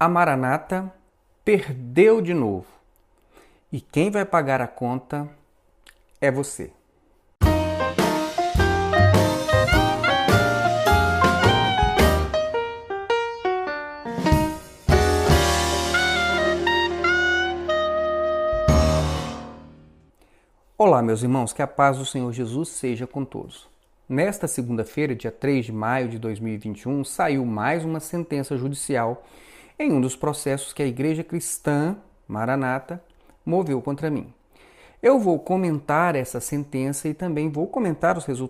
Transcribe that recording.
A Maranata perdeu de novo. E quem vai pagar a conta é você. Olá, meus irmãos, que a paz do Senhor Jesus seja com todos. Nesta segunda-feira, dia 3 de maio de 2021, saiu mais uma sentença judicial em um dos processos que a Igreja Cristã Maranata moveu contra mim. Eu vou comentar essa sentença e também vou comentar os resultados